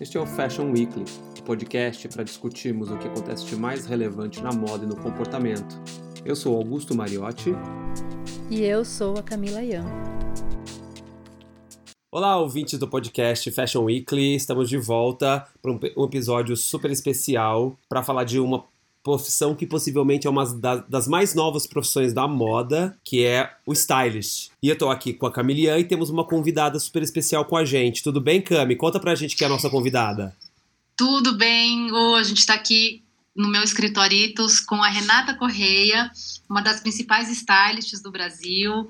Este é o Fashion Weekly, o um podcast para discutirmos o que acontece de mais relevante na moda e no comportamento. Eu sou Augusto Mariotti. E eu sou a Camila Ian. Olá, ouvintes do podcast Fashion Weekly. Estamos de volta para um episódio super especial para falar de uma profissão que possivelmente é uma das mais novas profissões da moda, que é o stylist. E eu tô aqui com a Camilian e temos uma convidada super especial com a gente. Tudo bem, Cami? Conta pra gente que é a nossa convidada. Tudo bem, a gente está aqui no meu escritoritos com a Renata Correia, uma das principais stylists do Brasil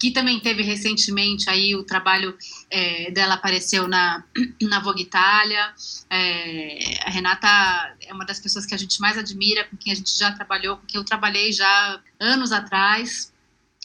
que também teve recentemente aí o trabalho é, dela apareceu na, na Vogue Itália. É, a Renata é uma das pessoas que a gente mais admira, com quem a gente já trabalhou, com quem eu trabalhei já anos atrás.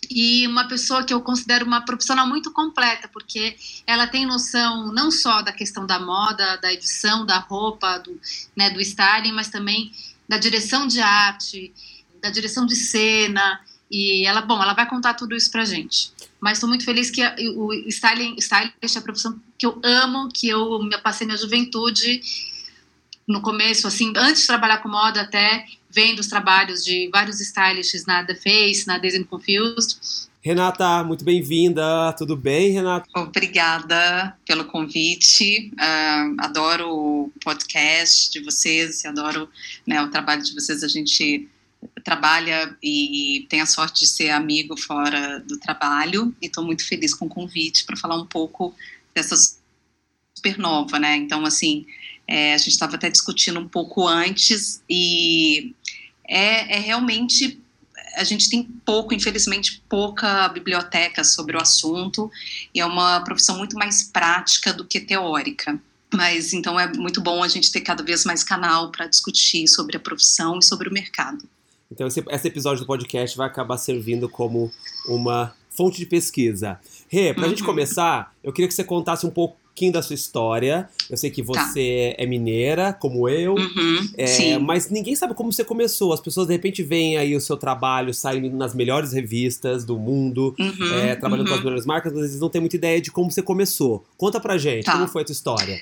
E uma pessoa que eu considero uma profissional muito completa, porque ela tem noção não só da questão da moda, da edição, da roupa, do, né, do styling, mas também da direção de arte, da direção de cena, e ela, bom, ela vai contar tudo isso pra gente. Mas estou muito feliz que a, o styling, stylist é a profissão que eu amo, que eu me passei minha juventude no começo, assim, antes de trabalhar com moda até, vendo os trabalhos de vários stylists na The Face, na Daisy Confused. Renata, muito bem-vinda. Tudo bem, Renata? Obrigada pelo convite. Uh, adoro o podcast de vocês, adoro né, o trabalho de vocês. A gente trabalha e tem a sorte de ser amigo fora do trabalho e estou muito feliz com o convite para falar um pouco dessa supernova, né? Então, assim, é, a gente estava até discutindo um pouco antes e é, é realmente a gente tem pouco, infelizmente, pouca biblioteca sobre o assunto e é uma profissão muito mais prática do que teórica. Mas então é muito bom a gente ter cada vez mais canal para discutir sobre a profissão e sobre o mercado. Então esse, esse, episódio do podcast vai acabar servindo como uma fonte de pesquisa. Rê, pra uhum. gente começar, eu queria que você contasse um pouquinho da sua história. Eu sei que tá. você tá. é mineira, como eu, uhum. é, mas ninguém sabe como você começou. As pessoas de repente veem aí o seu trabalho saindo nas melhores revistas do mundo, uhum. é, trabalhando com as uhum. melhores marcas, mas eles não têm muita ideia de como você começou. Conta pra gente, tá. como foi a tua história?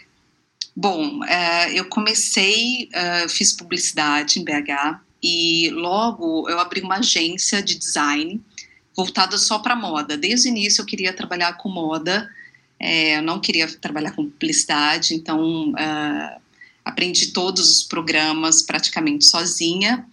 Bom, uh, eu comecei, uh, fiz publicidade em BH, e logo eu abri uma agência de design voltada só para moda. Desde o início eu queria trabalhar com moda, é, eu não queria trabalhar com publicidade, então uh, aprendi todos os programas praticamente sozinha.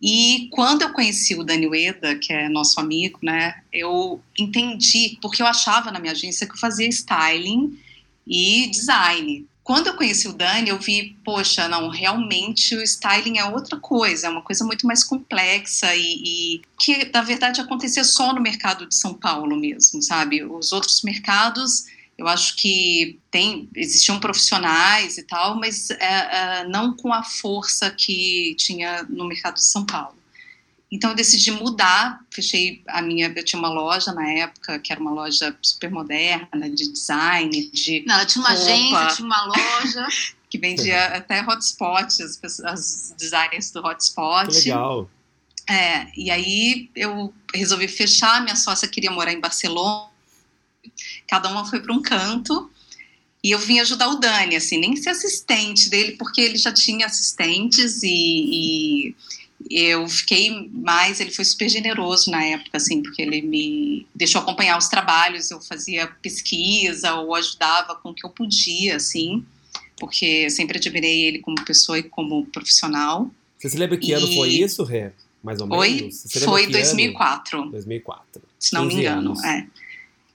E quando eu conheci o Dani Ueda, que é nosso amigo, né, eu entendi, porque eu achava na minha agência que eu fazia styling e design. Quando eu conheci o Dani, eu vi, poxa, não, realmente o styling é outra coisa, é uma coisa muito mais complexa e, e, que, na verdade, acontecia só no mercado de São Paulo mesmo, sabe? Os outros mercados, eu acho que tem, existiam profissionais e tal, mas é, é, não com a força que tinha no mercado de São Paulo. Então eu decidi mudar, fechei a minha, eu tinha uma loja na época, que era uma loja super moderna, de design, de Não, ela tinha uma roupa, agência, tinha uma loja que vendia até hotspot, as, as designers do hotspot. Que legal. É, e aí eu resolvi fechar, minha sócia queria morar em Barcelona, cada uma foi para um canto, e eu vim ajudar o Dani, assim, nem ser assistente dele, porque ele já tinha assistentes e, e eu fiquei mais, ele foi super generoso na época, assim, porque ele me deixou acompanhar os trabalhos, eu fazia pesquisa ou ajudava com o que eu podia, assim, porque eu sempre admirei ele como pessoa e como profissional. Você se lembra que e... ano foi isso, Rê? Mais ou Oi? menos? Foi 2004. Ano? 2004. Se não me engano, anos. é.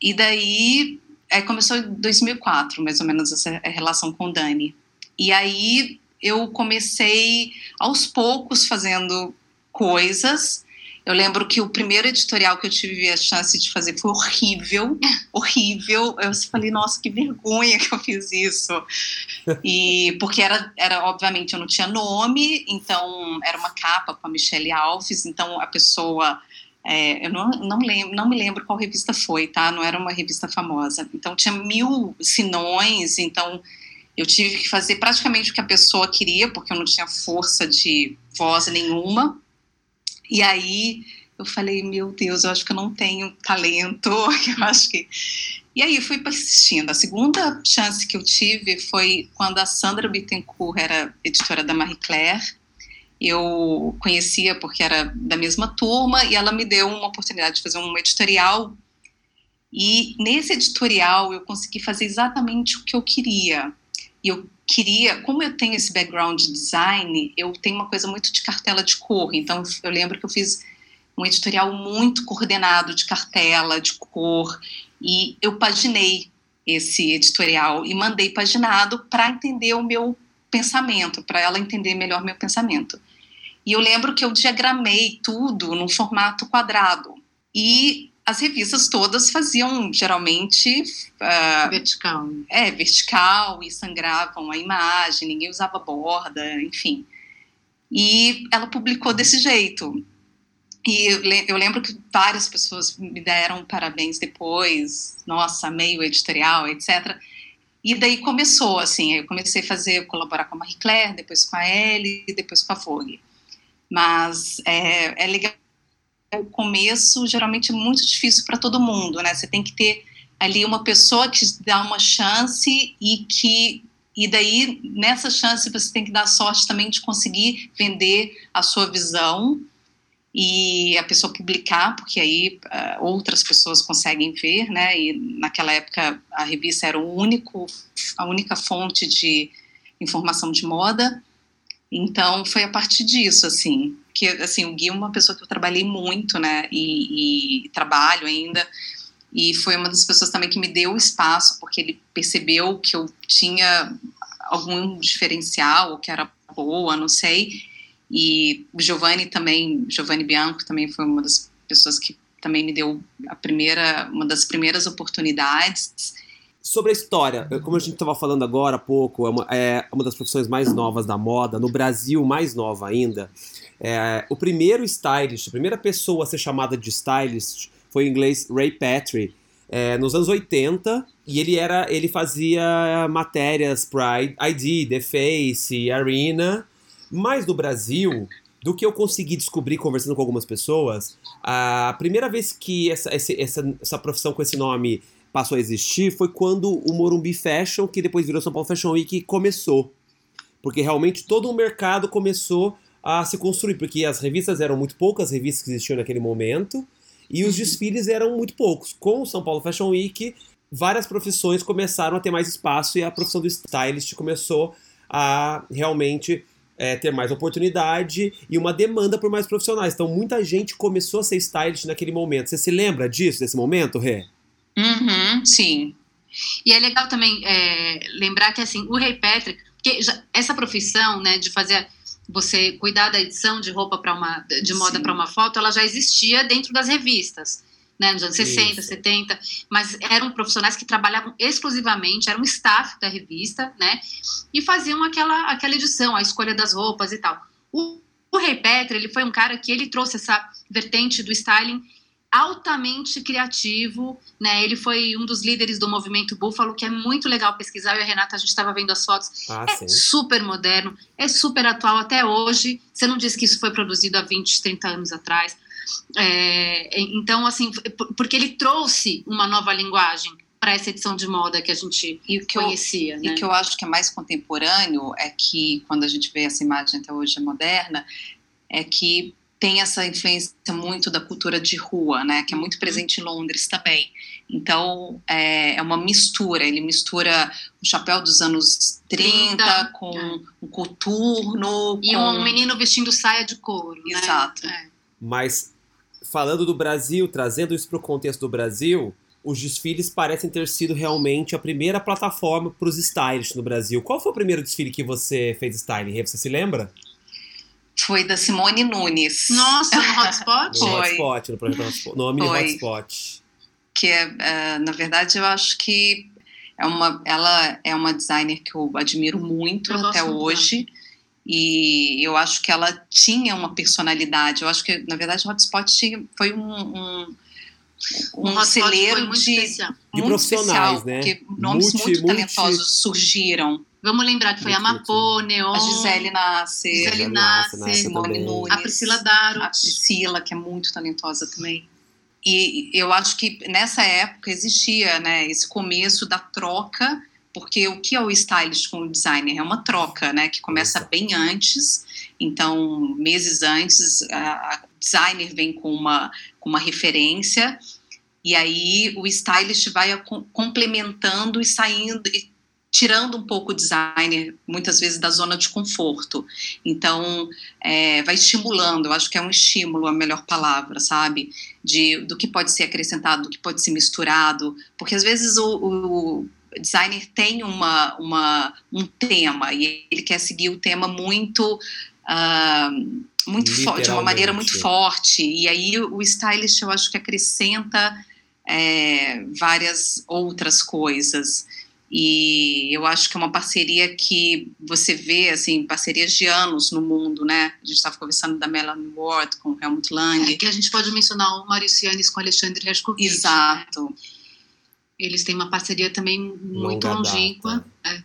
E daí, é, começou em 2004, mais ou menos, essa relação com o Dani. E aí, eu comecei aos poucos fazendo coisas. Eu lembro que o primeiro editorial que eu tive a chance de fazer foi horrível, horrível. Eu falei, nossa, que vergonha que eu fiz isso. E porque era, era obviamente, eu não tinha nome, então era uma capa com a Michelle Alves, então a pessoa é, eu não, não, lembro, não me lembro qual revista foi, tá? Não era uma revista famosa. Então tinha mil sinões, então eu tive que fazer praticamente o que a pessoa queria, porque eu não tinha força de voz nenhuma. E aí eu falei, meu Deus, eu acho que eu não tenho talento, eu acho que... E aí fui persistindo. A segunda chance que eu tive foi quando a Sandra Bittencourt era editora da Marie Claire, eu conhecia porque era da mesma turma e ela me deu uma oportunidade de fazer um editorial e nesse editorial eu consegui fazer exatamente o que eu queria. E eu queria, como eu tenho esse background de design, eu tenho uma coisa muito de cartela de cor. Então eu lembro que eu fiz um editorial muito coordenado de cartela, de cor, e eu paginei esse editorial e mandei paginado para entender o meu pensamento, para ela entender melhor meu pensamento. E eu lembro que eu diagramei tudo num formato quadrado. E as revistas todas faziam geralmente uh, vertical. É, vertical e sangravam a imagem, ninguém usava borda, enfim. E ela publicou desse jeito. E eu lembro que várias pessoas me deram parabéns depois, nossa, meio editorial, etc. E daí começou, assim, eu comecei a fazer, colaborar com a Marie Claire, depois com a Elle, depois com a Vogue. Mas é, é legal, o começo geralmente é muito difícil para todo mundo, né? Você tem que ter ali uma pessoa que dá uma chance e que e daí nessa chance você tem que dar sorte também de conseguir vender a sua visão e a pessoa publicar, porque aí uh, outras pessoas conseguem ver, né? E naquela época a revista era o único, a única fonte de informação de moda. Então foi a partir disso, assim, que assim o Gui é uma pessoa que eu trabalhei muito, né? E, e trabalho ainda. E foi uma das pessoas também que me deu espaço, porque ele percebeu que eu tinha algum diferencial, que era boa, não sei e o Giovanni também, Giovanni Bianco também foi uma das pessoas que também me deu a primeira, uma das primeiras oportunidades. Sobre a história, como a gente estava falando agora há pouco, é uma, é uma, das profissões mais novas da moda, no Brasil mais nova ainda. É, o primeiro stylist, a primeira pessoa a ser chamada de stylist foi o inglês Ray Petrie, é, nos anos 80, e ele era ele fazia matérias para ID, The Face, Arena, mas no Brasil, do que eu consegui descobrir conversando com algumas pessoas, a primeira vez que essa, essa, essa profissão com esse nome passou a existir foi quando o Morumbi Fashion, que depois virou São Paulo Fashion Week, começou. Porque realmente todo o mercado começou a se construir, porque as revistas eram muito poucas revistas que existiam naquele momento, e os uhum. desfiles eram muito poucos. Com o São Paulo Fashion Week, várias profissões começaram a ter mais espaço e a profissão do stylist começou a realmente é, ter mais oportunidade e uma demanda por mais profissionais. Então, muita gente começou a ser stylist naquele momento. Você se lembra disso, desse momento, Rê? Uhum, sim. E é legal também é, lembrar que, assim, o Ray Patrick, porque já, essa profissão, né, de fazer você cuidar da edição de roupa para uma de moda para uma foto, ela já existia dentro das revistas né, nos anos Isso. 60, 70, mas eram profissionais que trabalhavam exclusivamente, era um staff da revista, né, e faziam aquela, aquela edição, a escolha das roupas e tal. O, o Ray Petra, ele foi um cara que ele trouxe essa vertente do styling altamente criativo, né? Ele foi um dos líderes do movimento Búfalo, que é muito legal pesquisar. Eu e a Renata, a gente estava vendo as fotos. Ah, é sim. super moderno, é super atual até hoje. Você não disse que isso foi produzido há 20, 30 anos atrás. É, então, assim, porque ele trouxe uma nova linguagem para essa edição de moda que a gente e que conhecia. Eu, né? E que eu acho que é mais contemporâneo é que, quando a gente vê essa imagem até hoje é moderna, é que tem essa influência muito da cultura de rua, né, que é muito uhum. presente em Londres também. Então, é, é uma mistura, ele mistura o chapéu dos anos 30, 30 com é. um coturno. E com... um menino vestindo saia de couro. Né? Exato. Né? Mas falando do Brasil, trazendo isso para o contexto do Brasil, os desfiles parecem ter sido realmente a primeira plataforma para os stylists no Brasil. Qual foi o primeiro desfile que você fez styling? Você se lembra? Foi da Simone Nunes. Nossa, no Hotspot? no Hotspot, no projeto Hotspot, no Omni Hotspot. Que é, uh, na verdade, eu acho que é uma, ela é uma designer que eu admiro muito eu até hoje. Muito. E eu acho que ela tinha uma personalidade. Eu acho que, na verdade, o Hotspot tinha, foi um, um, um, um celeiro de, de profissionais, especial, né? Porque nomes multi, muito talentosos multi... surgiram Vamos lembrar que foi a Mapô, Neon, a Gisele Nasser, Gisele Nasser, Simone Nunes, a Priscila Daro, a Priscila, que é muito talentosa também. E eu acho que nessa época existia né, esse começo da troca, porque o que é o stylist com o designer? É uma troca, né, que começa bem antes, então meses antes a designer vem com uma, com uma referência, e aí o stylist vai complementando e saindo, e tirando um pouco o designer, muitas vezes, da zona de conforto. Então, é, vai estimulando, eu acho que é um estímulo a melhor palavra, sabe? De, do que pode ser acrescentado, do que pode ser misturado, porque às vezes o, o designer tem uma, uma, um tema e ele quer seguir o tema muito. Uh, muito de uma maneira muito forte. E aí o stylist eu acho que acrescenta é, várias outras coisas. E eu acho que é uma parceria que você vê, assim, parcerias de anos no mundo, né? A gente estava conversando da Melanie Ward com o Helmut Lang. É, que a gente pode mencionar o Maurício Yanis com o Alexandre Rescovitch. Exato. Eles têm uma parceria também muito Longa longínqua. É.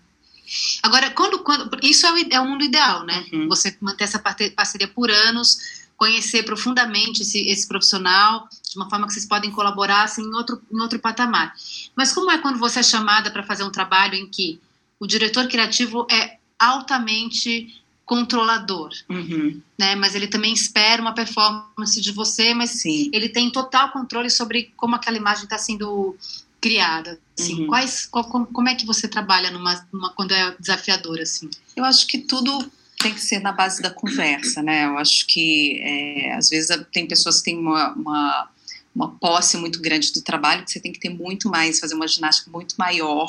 Agora, quando, quando isso é o, é o mundo ideal, né? Uhum. Você manter essa parceria por anos, conhecer profundamente esse, esse profissional, de uma forma que vocês podem colaborar assim, em, outro, em outro patamar. Mas como é quando você é chamada para fazer um trabalho em que o diretor criativo é altamente controlador, uhum. né? Mas ele também espera uma performance de você, mas Sim. ele tem total controle sobre como aquela imagem está sendo criada. Assim, uhum. quais, qual, como é que você trabalha numa, numa quando é desafiador assim? Eu acho que tudo tem que ser na base da conversa, né? Eu acho que é, às vezes tem pessoas que têm uma, uma uma posse muito grande do trabalho, que você tem que ter muito mais, fazer uma ginástica muito maior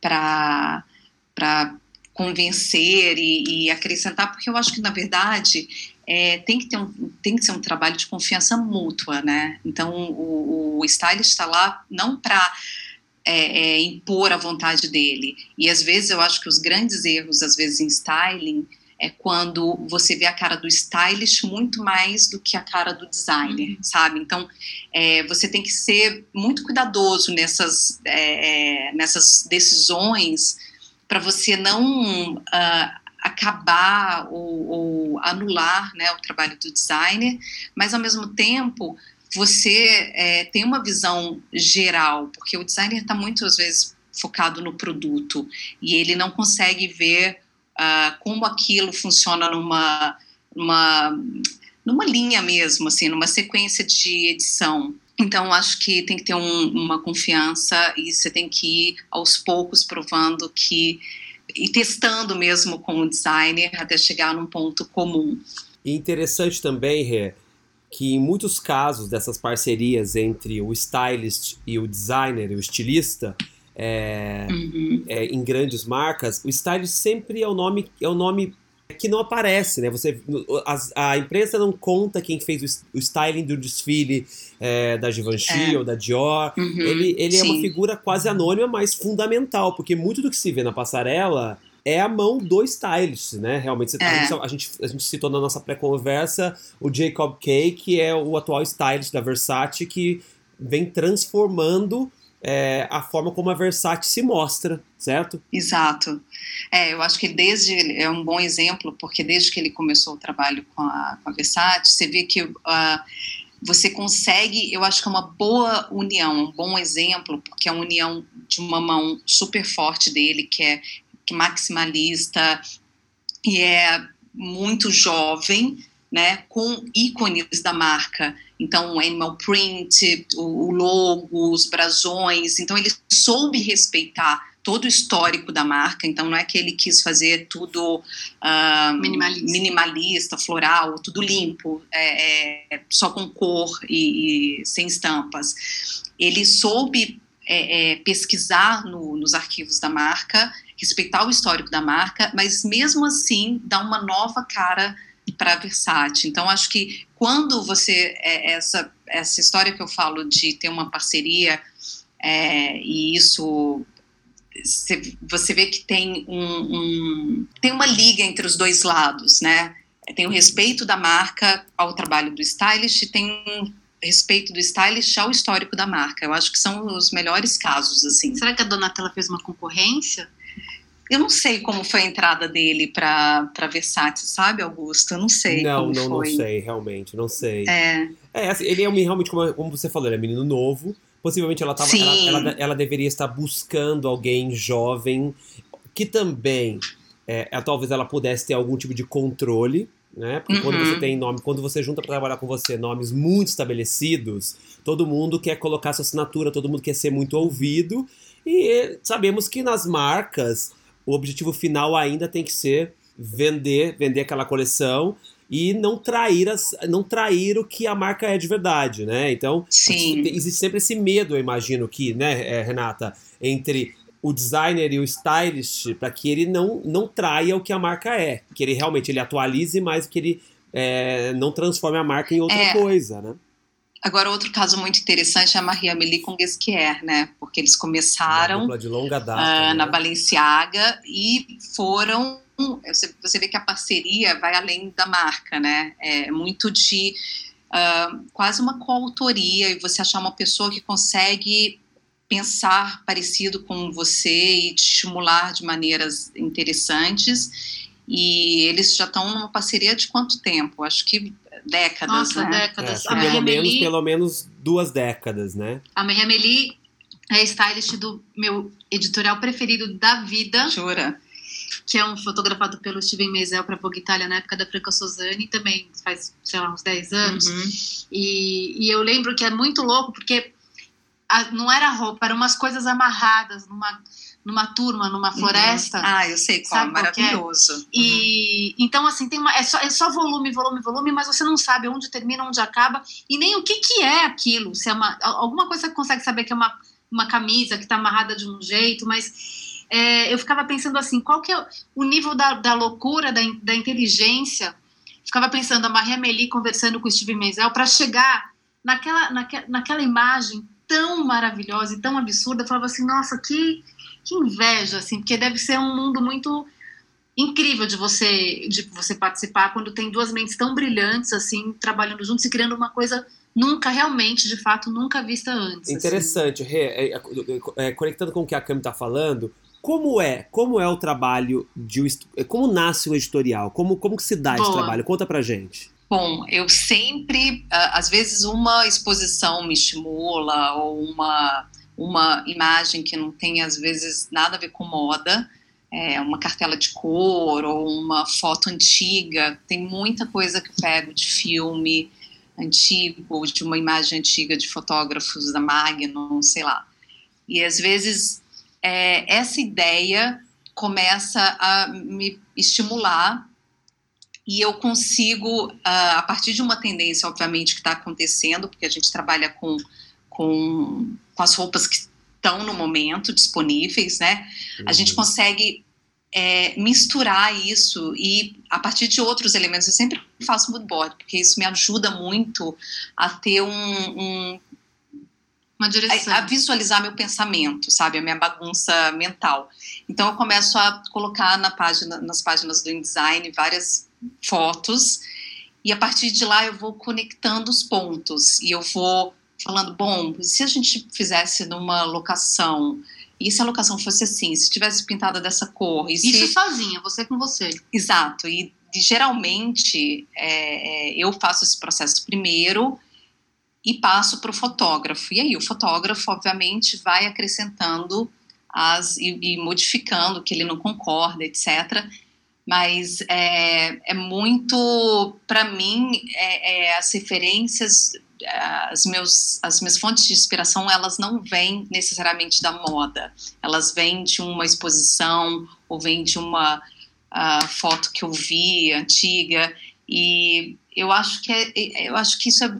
para convencer e, e, acrescentar, porque eu acho que, na verdade, é, tem, que ter um, tem que ser um trabalho de confiança mútua, né? Então, o, o stylist está lá não para é, é, impor a vontade dele. E, às vezes, eu acho que os grandes erros, às vezes, em styling, é quando você vê a cara do stylist muito mais do que a cara do designer, uhum. sabe? Então, é, você tem que ser muito cuidadoso nessas, é, é nessas decisões para você não uh, acabar ou, ou, anular né, o trabalho do designer, mas ao mesmo tempo você é, tem uma visão geral, porque o designer está muitas vezes focado no produto e ele não consegue ver uh, como aquilo funciona numa, numa, numa linha mesmo, assim, numa sequência de edição. Então, acho que tem que ter um, uma confiança e você tem que ir aos poucos provando que. e testando mesmo com o designer até chegar num ponto comum. E interessante também, Rê, que em muitos casos dessas parcerias entre o stylist e o designer, o estilista, é, uhum. é, em grandes marcas, o stylist sempre é o nome é o nome que não aparece, né? Você, a, a imprensa não conta quem fez o, o styling do desfile é, da Givenchy é. ou da Dior. Uhum. Ele, ele é uma figura quase anônima, mas fundamental, porque muito do que se vê na passarela é a mão do stylist, né? Realmente, é. a, gente, a, gente, a gente citou na nossa pré-conversa o Jacob Kay, que é o atual stylist da Versace, que vem transformando é, a forma como a Versace se mostra, certo? Exato. É, eu acho que desde é um bom exemplo, porque desde que ele começou o trabalho com a, com a Versace, você vê que uh, você consegue, eu acho que é uma boa união, um bom exemplo, porque é a união de uma mão super forte dele, que é que maximalista e é muito jovem, né, com ícones da marca. Então, o animal print, o, logo, os brasões. Então, ele soube respeitar todo o histórico da marca. Então, não é que ele quis fazer tudo uh, minimalista. minimalista. floral, tudo limpo, é, é, só com cor e, e, sem estampas. Ele soube é, é pesquisar no, nos arquivos da marca, respeitar o histórico da marca, mas mesmo assim dar uma nova cara para Versace. Então, acho que quando você. É, essa, essa história que eu falo de ter uma parceria, é, e isso. Você vê que tem um, um, tem uma liga entre os dois lados, né? Tem o respeito da marca ao trabalho do stylist e tem um respeito do stylist ao histórico da marca. Eu acho que são os melhores casos, assim. Será que a Donatella fez uma concorrência? Eu não sei como foi a entrada dele para Versace, sabe, Augusto? Eu não sei. Não, não, foi. não sei, realmente, não sei. É. É, assim, ele é realmente, como, como você falou, ele é menino novo. Possivelmente ela, tava, ela, ela, ela, deveria estar buscando alguém jovem que também é, é, talvez ela pudesse ter algum tipo de controle, né? Porque uhum. quando você uhum. tem nome, quando você junta para trabalhar com você nomes muito estabelecidos, todo mundo quer colocar sua assinatura, todo mundo quer ser muito ouvido. E sabemos que nas marcas o objetivo final ainda tem que ser vender, vender aquela coleção e não trair, as, não trair o que a marca é de verdade, né? Então, Sim. existe sempre esse medo, eu imagino que, né, eh, Renata, entre o designer e o stylist para que ele não, não traia o que a marca é, que ele realmente ele atualize, mas que ele é, não transforme a marca em outra é. coisa, né? Agora, outro caso muito interessante é a Maria Amélie com Guesquier, né? Porque eles começaram de longa data, uh, né? na Balenciaga e foram você, você vê que a parceria vai além da marca, né? É muito de uh, quase uma coautoria e você achar uma pessoa que consegue pensar parecido com você e te estimular de maneiras interessantes. E eles já estão numa parceria de quanto tempo? Acho que décadas, Nossa, né? décadas. É, a pelo, menos, pelo menos duas décadas, né? A Maria Amélie é stylist do meu editorial preferido da vida. Jura? que é um fotografado pelo Steven Meisel para Vogue Itália na época da Franca Sozani, também faz, sei lá, uns 10 anos. Uhum. E, e eu lembro que é muito louco, porque a, não era roupa, eram umas coisas amarradas numa, numa turma, numa uhum. floresta. Uhum. Ah, eu sei qual, é? maravilhoso. Qual é? E então, assim, tem uma, é, só, é só volume, volume, volume, mas você não sabe onde termina, onde acaba, e nem o que, que é aquilo. Se é uma, alguma coisa você consegue saber que é uma, uma camisa que está amarrada de um jeito, mas é, eu ficava pensando assim, qual que é o nível da, da loucura, da, da inteligência? Ficava pensando a Maria Amélie conversando com o Steve Meisel para chegar naquela, naque, naquela imagem tão maravilhosa e tão absurda. Eu falava assim, nossa, que, que inveja, assim, porque deve ser um mundo muito incrível de você de você participar quando tem duas mentes tão brilhantes assim trabalhando juntos e criando uma coisa nunca realmente de fato nunca vista antes assim. interessante assim. Rê, é, é, é, conectando com o que a Cami está falando como é? Como é o trabalho de como nasce o editorial? Como como que se dá Boa. esse trabalho? Conta pra gente. Bom, eu sempre, às vezes uma exposição me estimula ou uma uma imagem que não tem às vezes nada a ver com moda, é, uma cartela de cor ou uma foto antiga. Tem muita coisa que eu pego de filme antigo, de uma imagem antiga de fotógrafos da Magnum, sei lá. E às vezes é, essa ideia começa a me estimular e eu consigo, a partir de uma tendência, obviamente, que está acontecendo, porque a gente trabalha com, com, com as roupas que estão no momento disponíveis, né? Uhum. A gente uhum. consegue é, misturar isso e a partir de outros elementos. Eu sempre faço mood board, porque isso me ajuda muito a ter um, um uma direção. A, a, visualizar meu pensamento, sabe? A minha bagunça mental. Então eu começo a colocar na página, nas páginas do InDesign várias fotos e a partir de lá eu vou conectando os pontos e eu vou falando, bom, se a gente fizesse numa locação e se a locação fosse assim, se tivesse pintada dessa cor. Isso sozinha, você com você. Exato. E, e geralmente é, é eu faço esse processo primeiro e passo para o fotógrafo. E aí o fotógrafo, obviamente, vai acrescentando as e, e modificando que ele não concorda, etc. Mas é, é muito, para mim, é, é, as referências, as, meus, as minhas fontes de inspiração, elas não vêm necessariamente da moda. Elas vêm de uma exposição ou vêm de uma uh, foto que eu vi antiga. E eu acho que é, eu acho que isso é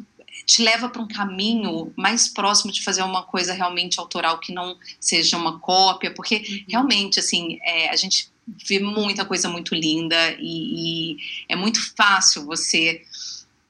te leva para um caminho mais próximo de fazer uma coisa realmente autoral que não seja uma cópia, porque uhum. realmente, assim, é, a gente vê muita coisa muito linda e, e é muito fácil você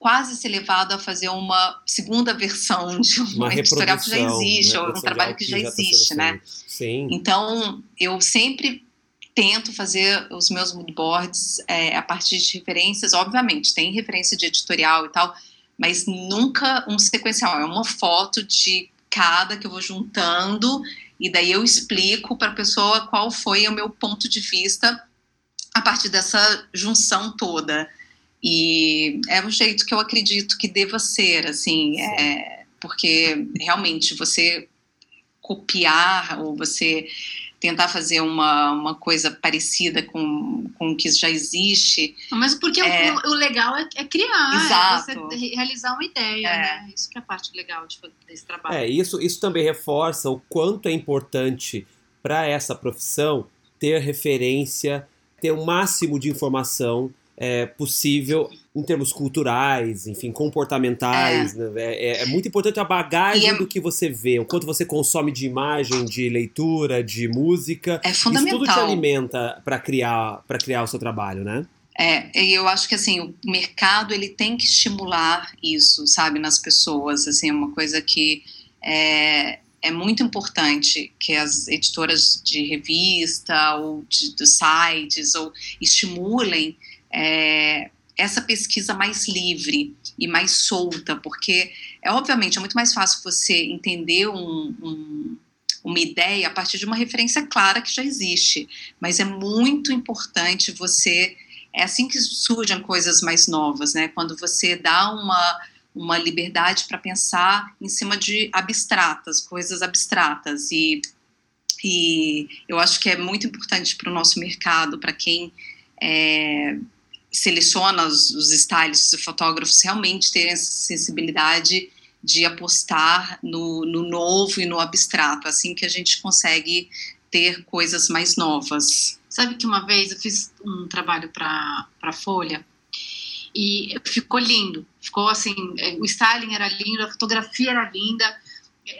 quase ser levado a fazer uma segunda versão de uma, uma editorial que já existe, ou um trabalho que já, já tá existe, né? Sim. Então, eu sempre tento fazer os meus moodboards é, a partir de referências, obviamente, tem referência de editorial e tal, mas nunca um sequencial. É uma foto de cada que eu vou juntando e daí eu explico para a pessoa qual foi o meu ponto de vista a partir dessa junção toda. E é o jeito que eu acredito que deva ser, assim, é, porque realmente você copiar ou você tentar fazer uma, uma coisa parecida com, com o que já existe. Mas porque é, o, o, legal é, é criar, exato. é você realizar uma ideia, é. né? Isso que é a parte legal de, desse trabalho. É, isso, isso também reforça o quanto é importante para essa profissão ter referência, ter o máximo de informação é, possível em termos culturais, enfim, comportamentais. É, né? é, é muito importante a bagagem é... do que você vê, o quanto você consome de imagem, de leitura, de música. É fundamental. Isso tudo te alimenta para criar, para criar o seu trabalho, né? É, e eu acho que assim o mercado ele tem que estimular isso, sabe, nas pessoas. Assim, é uma coisa que é, é muito importante que as editoras de revista ou de, de sites ou estimulem é, essa pesquisa mais livre e mais solta, porque é obviamente é muito mais fácil você entender um, um, uma ideia a partir de uma referência clara que já existe, mas é muito importante você é assim que surgem coisas mais novas, né? Quando você dá uma uma liberdade para pensar em cima de abstratas, coisas abstratas e e eu acho que é muito importante para o nosso mercado, para quem é, seleciona os, os stylists e fotógrafos realmente terem essa sensibilidade de apostar no, no novo e no abstrato, assim que a gente consegue ter coisas mais novas. Sabe que uma vez eu fiz um trabalho para a Folha e ficou lindo, ficou assim, é, o styling era lindo, a fotografia era linda,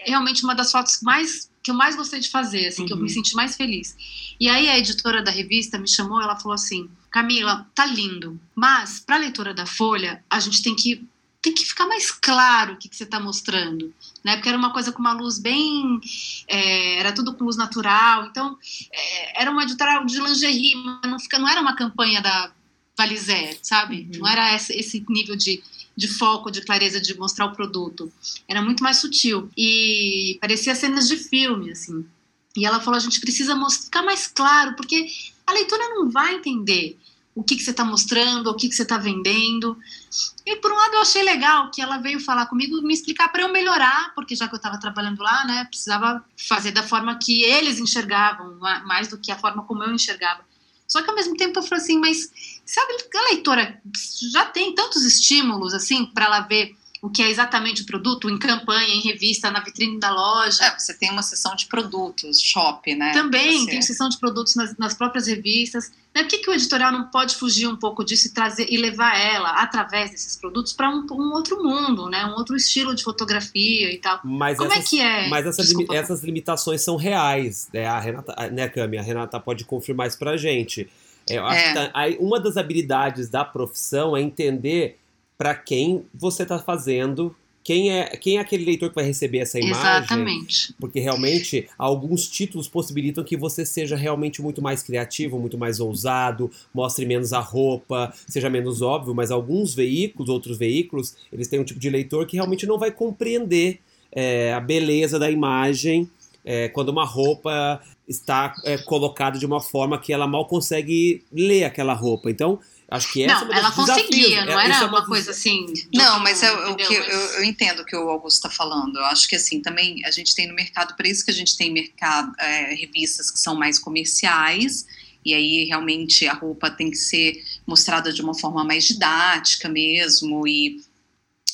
realmente uma das fotos mais que eu mais gostei de fazer, assim, uhum. que eu me uhum. senti mais feliz. E aí a editora da revista me chamou, ela falou assim: Camila, tá lindo, mas para a leitora da Folha, a gente tem que tem que ficar mais claro o que, que você está mostrando, né? Porque era uma coisa com uma luz bem, é, era tudo com luz natural, então é, era uma editorial de lingerie, mas não fica, não era uma campanha da Valizé, sabe? Uhum. Não era esse, esse nível de, de foco, de clareza de mostrar o produto. Era muito mais sutil e parecia cenas de filme, assim. E ela falou: a gente precisa mostrar, ficar mais claro, porque a leitora não vai entender o que, que você está mostrando, o que, que você está vendendo. E por um lado eu achei legal que ela veio falar comigo, me explicar para eu melhorar, porque já que eu estava trabalhando lá, né, precisava fazer da forma que eles enxergavam, mais do que a forma como eu enxergava. Só que ao mesmo tempo eu falei assim, mas sabe, a leitora já tem tantos estímulos assim para ela ver o que é exatamente o produto, em campanha, em revista, na vitrine da loja. É, você tem uma seção de produtos, shop, né? Também você... tem seção de produtos nas, nas próprias revistas. Né? Por que, que o editorial não pode fugir um pouco disso e trazer e levar ela, através desses produtos, para um, um, outro mundo, né? um outro estilo de fotografia e tal? Mas Como é essas, é que é? Mas essa essas limitações são reais. Né? A Renata, né, Cami? A Renata pode confirmar isso pra gente. É, eu acho é. que tá, uma das habilidades da profissão é entender para quem você está fazendo, quem é, quem é aquele leitor que vai receber essa imagem. Exatamente. Porque realmente alguns títulos possibilitam que você seja realmente muito mais criativo, muito mais ousado, mostre menos a roupa, seja menos óbvio, mas alguns veículos, outros veículos, eles têm um tipo de leitor que realmente não vai compreender é, a beleza da imagem é, quando uma roupa está é, colocada de uma forma que ela mal consegue ler aquela roupa. Então, Acho que essa não, é ela conseguia, não é, era é uma, uma coisa assim. Não, mas eu, o que, eu, eu, entendo o que o Augusto está falando. Eu acho que assim também a gente tem no mercado, por isso que a gente tem mercado é, revistas que são mais comerciais. E aí realmente a roupa tem que ser mostrada de uma forma mais didática mesmo e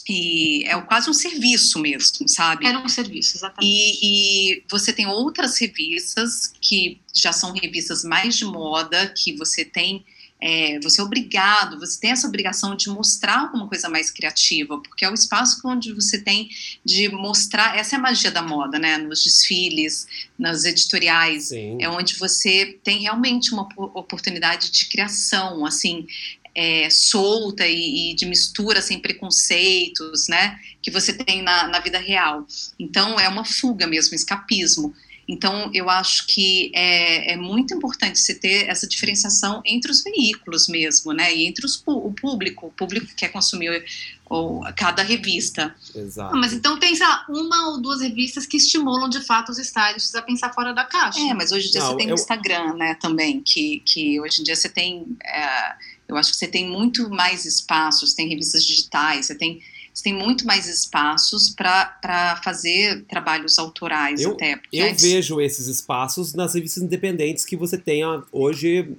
e é quase um serviço mesmo, sabe? Era um serviço, exatamente. E, e, você tem outras revistas que já são revistas mais de moda, que você tem é, você é obrigado, você tem essa obrigação de mostrar alguma coisa mais criativa, porque é o espaço onde você tem de mostrar, essa é a magia da moda, né? Nos desfiles, nas editoriais, Sim. é onde você tem realmente uma oportunidade de criação, assim, é, solta e, e, de mistura sem preconceitos, né? Que você tem na, na vida real. Então é uma fuga mesmo, escapismo. Então, eu acho que é, é, muito importante você ter essa diferenciação entre os veículos mesmo, né? E entre os, o público, o público que quer consumir ou, cada revista. Exato. mas então tem, sei lá, uma ou duas revistas que estimulam de fato os stylists a pensar fora da caixa. É, mas hoje em dia Não, você tem eu... o Instagram, né, também, que, que hoje em dia você tem. É, eu acho que você tem muito mais espaços, tem revistas digitais, você tem você tem muito mais espaços para fazer trabalhos autorais eu, até. Eu vejo esses espaços nas revistas independentes que você tem hoje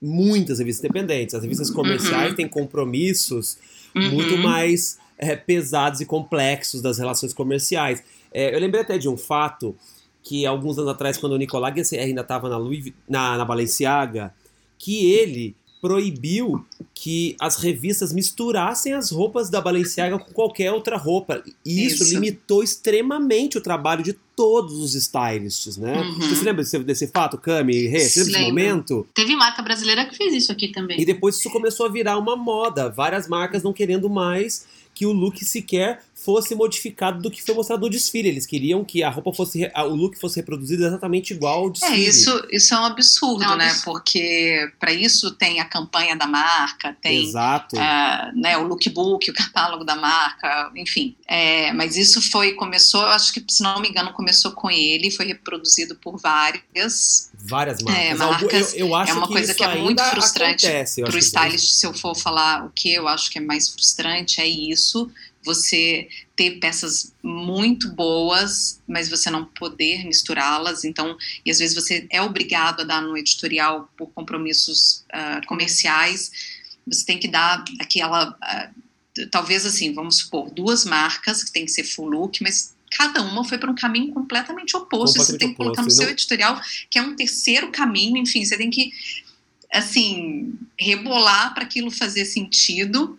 muitas revistas independentes. As revistas uhum. comerciais uhum. têm compromissos uhum. muito mais é, pesados e complexos das relações comerciais. É, eu lembrei até de um fato que alguns anos atrás, quando o Nicolás Guesser ainda estava na, na, na Balenciaga, que ele proibiu que as revistas misturassem as roupas da Balenciaga com qualquer outra roupa. E isso, isso. limitou extremamente o trabalho de todos os stylists, né? Uhum. Você se lembra desse, desse fato, Cami? Rê? Você lembra desse momento? Teve marca brasileira que fez isso aqui também. E depois isso começou a virar uma moda. Várias marcas não querendo mais que o look sequer fosse modificado do que foi mostrado no desfile. Eles queriam que a roupa fosse, o look fosse reproduzido exatamente igual ao é, desfile. É, isso, isso é um absurdo, é um né? absurdo. Porque para isso tem a campanha da marca, tem Exato. Uh, né, o lookbook, o catálogo da marca, enfim. É, mas isso foi, começou, eu acho que, se não me engano, começou com ele, foi reproduzido por várias várias marcas. É, marcas eu, eu acho é uma que coisa que é muito frustrante para o stylist. Se eu for falar o que eu acho que é mais frustrante, é isso. Você ter peças muito boas, mas você não poder misturá-las. Então, e às vezes você é obrigado a dar no editorial por compromissos uh, comerciais. Você tem que dar aquela. Uh, talvez assim, vamos supor, duas marcas que tem que ser full look, mas cada uma foi para um caminho completamente oposto. Completamente você tem que colocar no seu editorial, que é um terceiro caminho, enfim, você tem que, assim, rebolar para aquilo fazer sentido,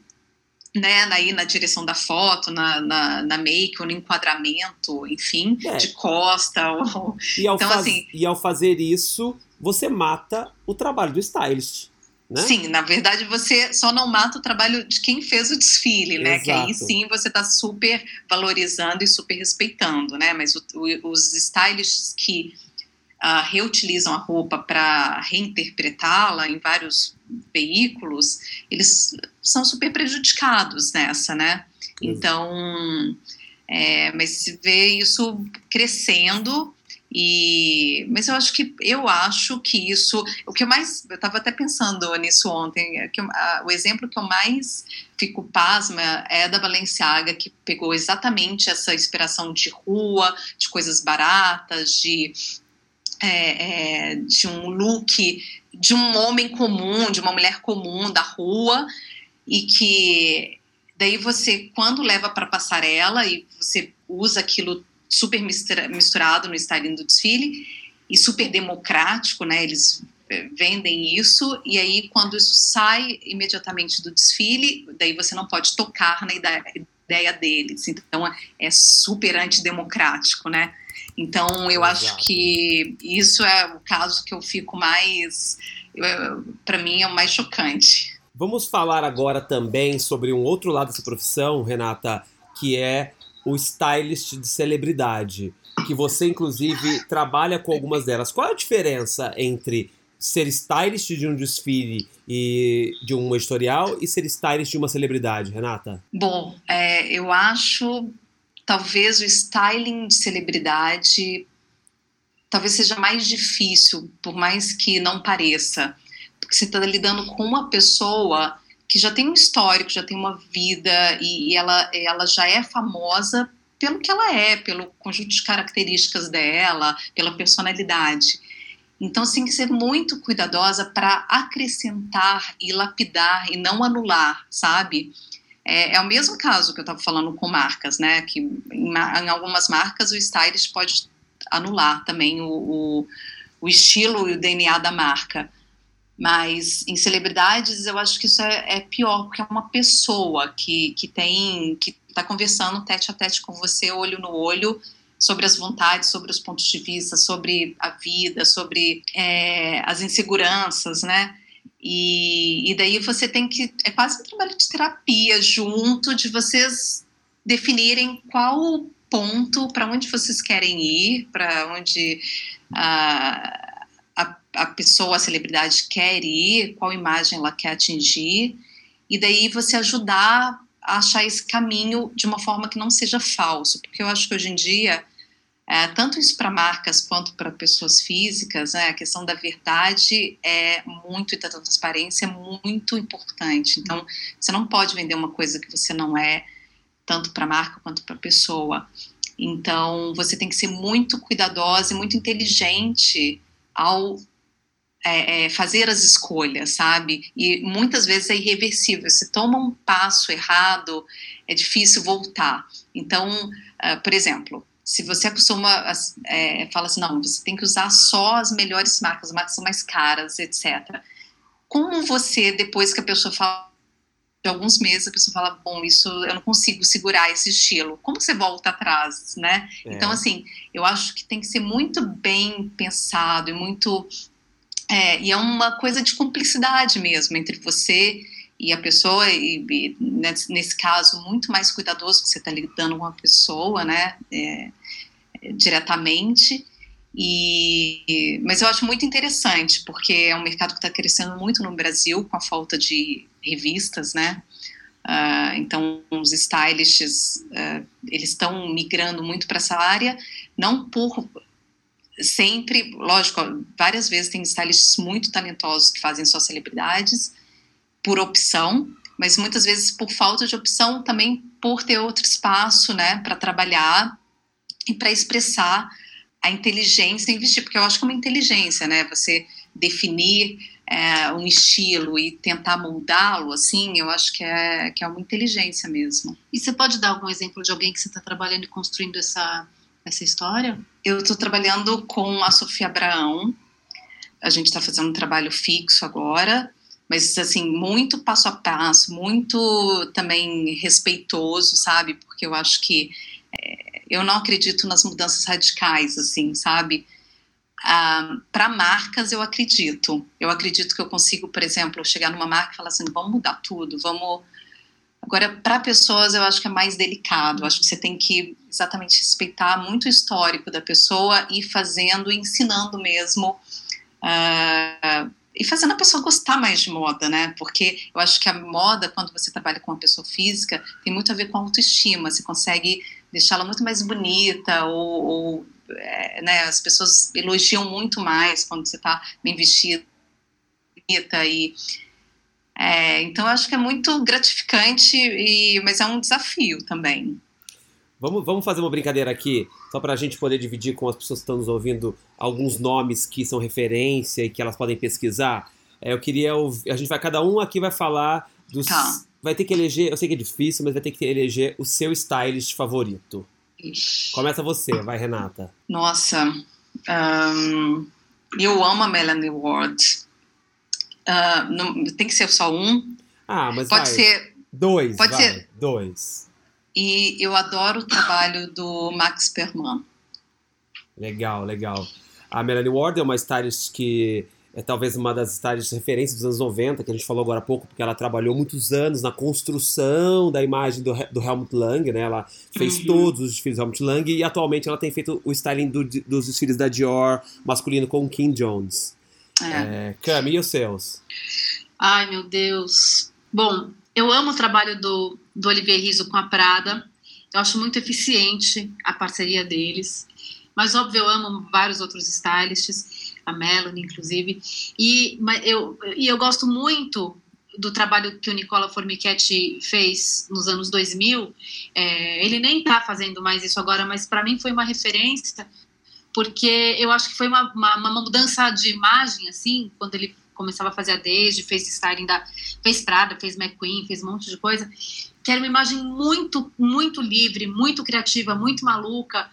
né, aí na direção da foto, na, na, na make, ou no enquadramento, enfim, é. de costa. Ou... E, ao então, faz... assim, e ao fazer isso, você mata o trabalho do stylist. Né? Sim, na verdade você só não mata o trabalho de quem fez o desfile, né? Exato. Que aí sim você está super valorizando e super respeitando, né? Mas o, o, os stylists que uh, reutilizam a roupa para reinterpretá-la em vários veículos, eles são super prejudicados nessa, né? Então, é, mas se vê isso crescendo e, mas eu acho que eu acho que isso, o que eu mais, eu estava até pensando nisso ontem, é que a, o exemplo que eu mais fico pasma é da Balenciaga que pegou exatamente essa inspiração de rua, de coisas baratas, de é, é, de um look de um homem comum, de uma mulher comum da rua e que daí você quando leva para passarela e você usa aquilo super misturado no styling do desfile e super democrático, né? Eles eh, vendem isso e aí quando isso sai imediatamente do desfile, daí você não pode tocar na ideia deles. Então é super antidemocrático, né? Então eu Exato. acho que isso é o caso que eu fico mais, para mim é o mais chocante. Vamos falar agora também sobre um outro lado dessa profissão, Renata, que é o stylist de celebridade, que você inclusive trabalha com algumas delas. Qual é a diferença entre ser stylist de um desfile e de um editorial e ser stylist de uma celebridade, Renata? Bom, é, eu acho talvez o styling de celebridade talvez seja mais difícil, por mais que não pareça, porque você está lidando com uma pessoa que já tem um histórico, já tem uma vida e, e ela, ela já é famosa pelo que ela é, pelo conjunto de características dela, pela personalidade. Então, você tem que ser muito cuidadosa para acrescentar e lapidar e não anular, sabe? É, é o mesmo caso que eu estava falando com marcas, né? Que em, em, algumas marcas o stylist pode anular também o, o, o estilo e o DNA da marca. Mas em celebridades eu acho que isso é, é pior, porque é uma pessoa que, que tem, que está conversando tete a tete com você, olho no olho, sobre as vontades, sobre os pontos de vista, sobre a vida, sobre é, as inseguranças, né? E, e daí você tem que. É quase um trabalho de terapia junto, de vocês definirem qual ponto para onde vocês querem ir, para onde a, a, pessoa, a celebridade quer ir, qual imagem ela quer atingir, e daí você ajudar a achar esse caminho de uma forma que não seja falso, porque eu acho que hoje em dia é, tanto isso para marcas quanto para pessoas físicas, né, a questão da verdade é muito e da transparência é muito importante. Então, você não pode vender uma coisa que você não é, tanto para a marca quanto para a pessoa. Então, você tem que ser muito cuidadosa e muito inteligente ao é, é, fazer as escolhas, sabe? E muitas vezes é irreversível. Você toma um passo errado, é difícil voltar. Então, uh, por exemplo, se você acostuma, é, fala assim, não, você tem que usar só as melhores marcas, as marcas são mais caras, etc. Como você, depois que a pessoa fala, de alguns meses, a pessoa fala, bom, isso eu não consigo segurar esse estilo. Como você volta atrás, né? É. Então, assim, eu acho que tem que ser muito bem pensado e muito. É, e é uma coisa de cumplicidade mesmo entre você e a pessoa, e, e nesse, nesse, caso, muito mais cuidadoso, que você está lidando com a pessoa, né, é, é, diretamente, e, mas eu acho muito interessante, porque é um mercado que está crescendo muito no Brasil, com a falta de revistas, né, uh, então os stylists, uh, eles estão migrando muito para essa área, não por sempre, lógico, várias vezes tem stylists muito talentosos que fazem suas celebridades, por opção, mas muitas vezes por falta de opção também por ter outro espaço, né, para trabalhar e para expressar a inteligência em vestir, porque eu acho que é uma inteligência, né, você definir é, um estilo e tentar moldá-lo, assim, eu acho que é, que é uma inteligência mesmo. E você pode dar algum exemplo de alguém que você está trabalhando e construindo essa, essa história? Eu estou trabalhando com a Sofia Abraão, a gente está fazendo um trabalho fixo agora, mas assim muito passo a passo, muito também respeitoso, sabe? Porque eu acho que é, eu não acredito nas mudanças radicais, assim, sabe? Ah, para marcas eu acredito. Eu acredito que eu consigo, por exemplo, chegar numa marca e falar assim, vamos mudar tudo, vamos. Agora, para pessoas eu acho que é mais delicado. Eu acho que você tem que exatamente respeitar muito o histórico da pessoa e fazendo, ensinando mesmo. Uh, e fazendo a pessoa gostar mais de moda, né? Porque eu acho que a moda, quando você trabalha com uma pessoa física, tem muito a ver com a autoestima. Você consegue deixá-la muito mais bonita, ou, ou é, né, as pessoas elogiam muito mais quando você está bem vestida, e é, então eu acho que é muito gratificante, e, mas é um desafio também. Vamos, vamos fazer uma brincadeira aqui, só para a gente poder dividir com as pessoas que estão nos ouvindo alguns nomes que são referência e que elas podem pesquisar. É, eu queria ouvir, a gente vai, cada um aqui vai falar dos. Tá. Vai ter que eleger, eu sei que é difícil, mas vai ter que eleger o seu stylist favorito. Ixi. Começa você, vai, Renata. Nossa, um, eu amo a Melanie Ward. Uh, não, tem que ser só um? Ah, mas pode vai. ser. Dois, pode vai, ser dois. E eu adoro o trabalho do Max Perman. Legal, legal. A Melanie Ward é uma stylist que é talvez uma das stylists referências dos anos 90, que a gente falou agora há pouco, porque ela trabalhou muitos anos na construção da imagem do, do Helmut Lang, né? Ela fez uhum. todos os desfiles do Helmut Lang e atualmente ela tem feito o styling do, dos desfiles da Dior masculino com Kim Jones. É. É, Cami, e os seus? Ai, meu Deus. Bom, eu amo o trabalho do, do Olivier Riso com a Prada. Eu acho muito eficiente a parceria deles. Mas, óbvio, eu amo vários outros stylists, a Melanie, inclusive. E eu, e eu gosto muito do trabalho que o Nicola Formichetti fez nos anos 2000. É, ele nem está fazendo mais isso agora, mas para mim foi uma referência, porque eu acho que foi uma, uma, uma mudança de imagem, assim, quando ele começava a fazer a Desde, fez styling da. fez Prada, fez McQueen, fez um monte de coisa. Que era uma imagem muito, muito livre, muito criativa, muito maluca.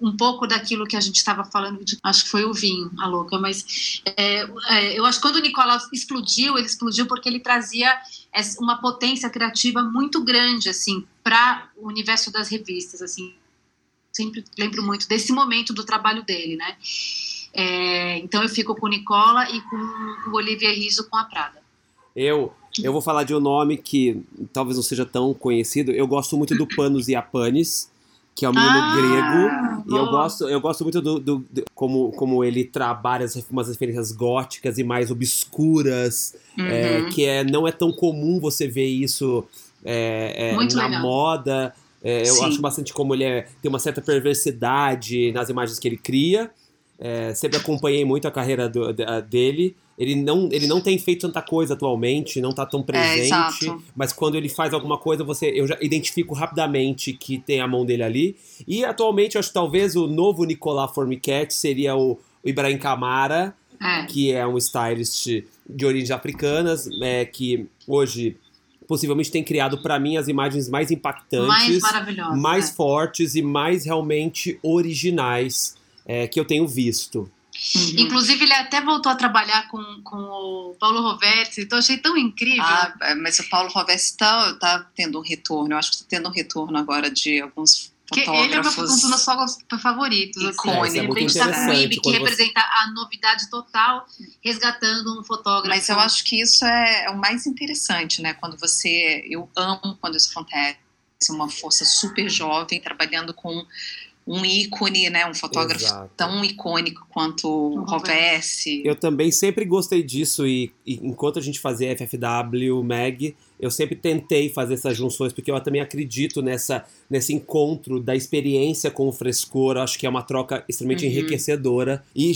Um pouco daquilo que a gente estava falando, de, acho que foi o vinho, a louca, mas é, é, eu acho que quando o Nicolau explodiu, ele explodiu porque ele trazia uma potência criativa muito grande, assim, para o universo das revistas, assim. Sempre lembro muito desse momento do trabalho dele, né? É, então eu fico com o Nicola e com o Olivier Riso com a Prada. Eu, eu vou falar de um nome que talvez não seja tão conhecido. Eu gosto muito do Panos e Apanis, que é o menino Ah, grego. E eu boa. gosto, eu gosto muito do, do- do- como, como ele trabalha as, umas referências góticas e mais obscuras, é, Uhum. que é, não é tão comum você ver isso é, é, na legal. moda. É, eu Sim. acho bastante como ele é- tem uma certa perversidade nas imagens que ele cria. É, sempre acompanhei muito a carreira do- da- dele. Ele não, ele não tem feito tanta coisa atualmente, não tá tão presente. É, mas quando ele faz alguma coisa, você eu já identifico rapidamente que tem a mão dele ali. E atualmente, eu acho que talvez o novo Nicolas Formiquet seria o, o Ibrahim Kamara, É. que é um stylist de origens africanas, é, que hoje possivelmente tem criado para mim as imagens mais impactantes Mais mais é. fortes e mais realmente originais é, que eu tenho visto. Uhum. Inclusive, ele até voltou a trabalhar com, com o Paulo Roversi, então eu achei tão incrível. Ah, mas o Paulo Roversi está tá tendo um retorno. Eu acho que está tendo um retorno agora de alguns que ele é meu, um dos meus favoritos. Assim. Icônico. De É, muito repente tá com interessante ele, que quando você- representa a novidade total, resgatando um fotógrafo. Mas eu acho que isso é, é o mais interessante, né? Quando você. Eu amo quando isso acontece. Uma força super jovem trabalhando com um ícone, né? Um fotógrafo Exato. tão icônico quanto o Roversi. Eu também sempre gostei disso e, e enquanto a gente fazia FFW, Mag, eu sempre tentei fazer essas junções porque eu também acredito nessa nesse encontro da experiência com o frescor. Eu acho que é uma troca extremamente Uhum. enriquecedora e,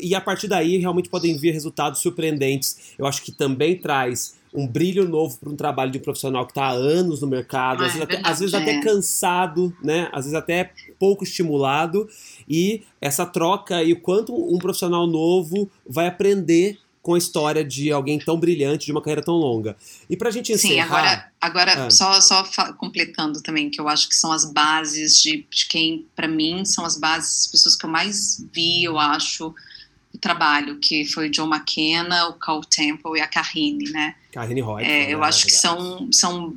e a partir daí realmente podem vir resultados surpreendentes. Eu acho que também traz um brilho novo para um trabalho de um profissional que está há anos no mercado, É, às, vezes até, às vezes até é. cansado, né? Às vezes até pouco estimulado e essa troca e o quanto um profissional novo vai aprender com a história de alguém tão brilhante, de uma carreira tão longa. E pra gente Sim, encerrar... agora, agora Ah. só, só completando também, que eu acho que são as bases de, de quem, para mim, são as bases, as pessoas que eu mais vi, eu acho, o trabalho, que foi o John McKenna, o Carl Temple e a Carrine, né? Karine Reutemann, É, eu né, acho que são, são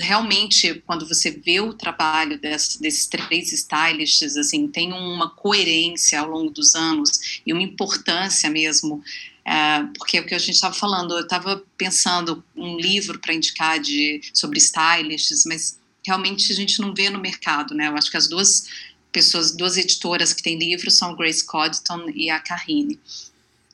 realmente quando você vê o trabalho desse- desses três stylists assim tem uma coerência ao longo dos anos e uma importância mesmo é, porque é o que a gente estava falando eu estava pensando um livro para indicar de sobre stylists mas realmente a gente não vê no mercado né? Eu acho que as duas pessoas duas editoras que têm livros são Grace Codton e a Carrine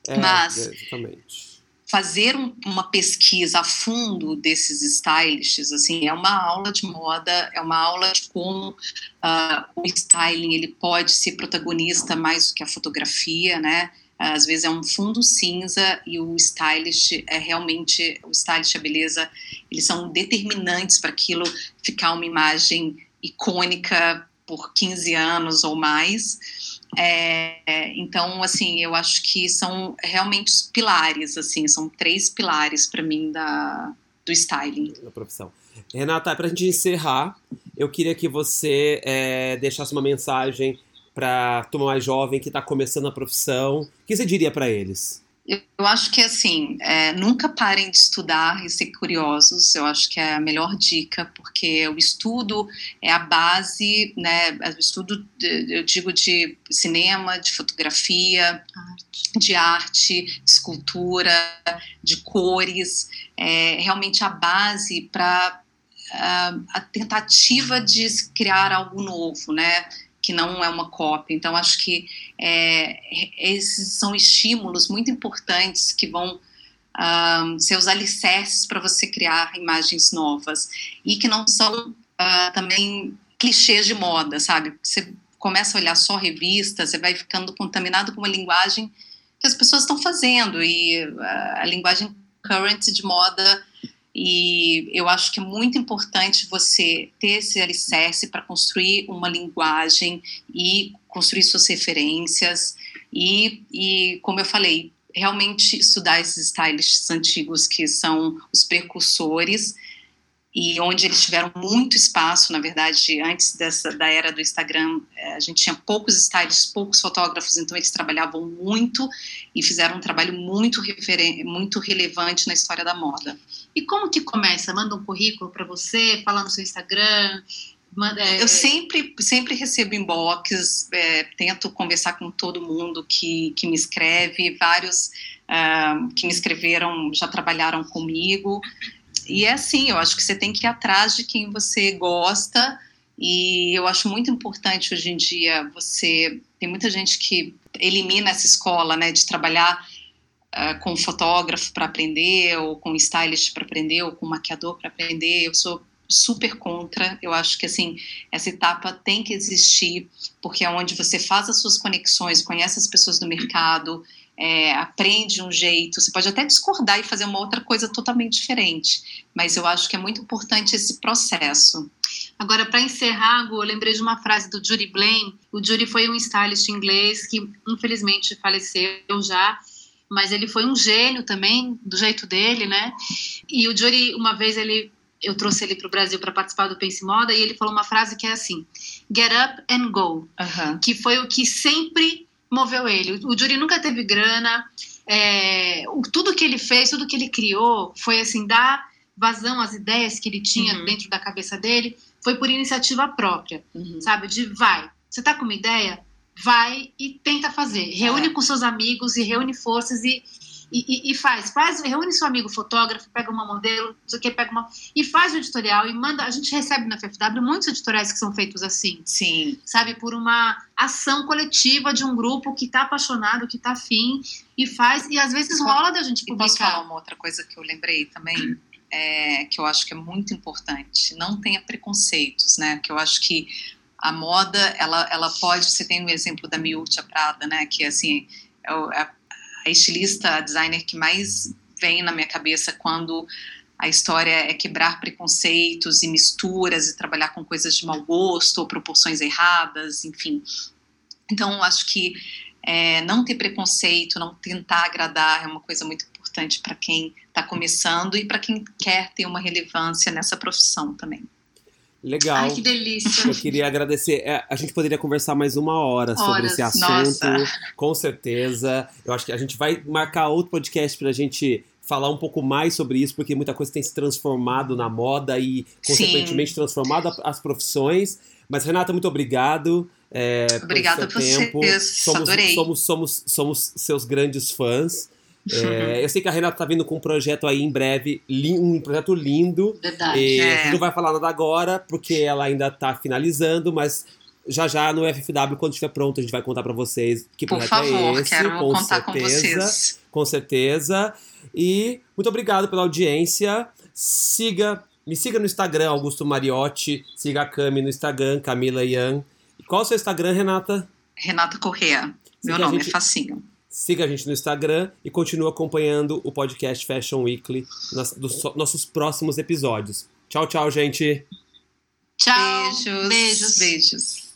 É, mas- Exatamente. Fazer um- uma pesquisa a fundo desses stylists, assim, é uma aula de moda, é uma aula de como ah, o styling ele pode ser protagonista mais do que a fotografia, né? Às vezes é um fundo cinza e o stylist é realmente o stylist a beleza, eles são determinantes para aquilo ficar uma imagem icônica por 15 anos ou mais. É, então, assim, eu acho que são realmente os pilares, assim, são três pilares para mim da, do styling. da profissão. Renata, pra gente encerrar, eu queria que você é, deixasse uma mensagem pra turma mais jovem que tá começando a profissão. O que você diria pra eles? Eu, acho que, assim, é, nunca parem de estudar e ser curiosos, eu acho que é a melhor dica, porque o estudo é a base, né, o estudo, eu digo, de cinema, de fotografia, de arte, de escultura, de cores, é realmente a base para a tentativa de se criar algo novo, né? Que não é uma cópia. Então, acho que é, esses são estímulos muito importantes que vão ah, ser os alicerces para você criar imagens novas e que não são ah, também clichês de moda, sabe? Você começa a olhar só revistas, você vai ficando contaminado com uma linguagem que as pessoas estão fazendo e ah, a linguagem current de moda e eu acho que é muito importante você ter esse alicerce para construir uma linguagem e construir suas referências. E, e, como eu falei, realmente estudar esses stylists antigos que são os precursores e onde eles tiveram muito espaço, na verdade, antes dessa da era do Instagram, a gente tinha poucos stylists, poucos fotógrafos, então eles trabalhavam muito e fizeram um trabalho muito, muito relevante na história da moda. E como que começa? Manda um currículo para você, fala no seu Instagram. É... Eu sempre, sempre recebo inbox, é, tento conversar com todo mundo que, que me escreve, vários uh, que me escreveram já trabalharam comigo. E é assim, eu acho que você tem que ir atrás de quem você gosta E eu acho muito importante hoje em dia você. Tem muita gente que elimina essa escola, né, de trabalhar uh, com fotógrafo para aprender, ou com stylist para aprender, ou com maquiador para aprender. Eu sou super contra. Eu acho que assim essa etapa tem que existir porque é onde você faz as suas conexões, conhece as pessoas do mercado, é, aprende um jeito. Você pode até discordar e fazer uma outra coisa totalmente diferente, mas eu acho que é muito importante esse processo. Agora, para encerrar, eu lembrei de uma frase do Judy Blaine. O Judy foi um stylist inglês que, infelizmente, faleceu já, mas ele foi um gênio também, do jeito dele, né? E o Judy, uma vez, ele eu trouxe ele para o Brasil para participar do Pense Moda e ele falou uma frase que é assim: Get up and go, que foi o que sempre moveu ele. O Judy nunca teve grana, é, o, tudo que ele fez, tudo que ele criou foi assim dar vazão às ideias que ele tinha uhum. dentro da cabeça dele, foi por iniciativa própria, uhum. sabe? De vai, você tá com uma ideia, vai e tenta fazer, reúne é. com seus amigos e reúne forças e e, e, e, faz, faz, reúne seu amigo fotógrafo, pega uma modelo, não sei o que, pega uma. E faz o editorial e manda. A gente recebe na FFW muitos editoriais que são feitos assim. Sim. Sabe, por uma ação coletiva de um grupo que está apaixonado, que está afim e faz. E às vezes rola da gente publicar. E posso falar uma outra coisa que eu lembrei também? É, que eu acho que é muito importante. Não tenha preconceitos, né? Que eu acho que a moda, ela, ela pode. Você tem o um exemplo da Miúcha Prada, né? Que assim. É, é a estilista, a designer que mais vem na minha cabeça quando a história é quebrar preconceitos e misturas e trabalhar com coisas de mau gosto ou proporções erradas, enfim. Então, acho que é, não ter preconceito, não tentar agradar é uma coisa muito importante para quem está começando e para quem quer ter uma relevância nessa profissão também. Legal. Ai, que delícia. Eu queria agradecer. É, a gente poderia conversar mais uma hora sobre Horas. esse assunto, Nossa. com certeza. Eu acho que a gente vai marcar outro podcast para a gente falar um pouco mais sobre isso, porque muita coisa tem se transformado na moda e, consequentemente, Sim. transformado as profissões. Mas, Renata, muito obrigado. É, Obrigada por seu tempo. Vocês. Somos, Adorei. Somos, somos, somos seus grandes fãs. É, eu sei que a Renata tá vindo com um projeto aí em breve, um projeto lindo. Verdade. E é. A gente não vai falar nada agora, porque ela ainda tá finalizando, mas já já no FFW, quando estiver pronto, a gente vai contar para vocês que Por projeto favor, é esse. Quero com contar certeza, com vocês. Com certeza. E muito obrigado pela audiência. Siga, me siga no Instagram, Augusto Mariotti. Siga a Cami no Instagram, Camila Ian. Qual é o seu Instagram, Renata? Renata Correa. Meu nome gente... é facinho. Siga a gente no Instagram e continue acompanhando o podcast Fashion Weekly nos, dos nossos próximos episódios. Tchau, tchau, gente. Tchau. Beijos. Beijos. Beijos.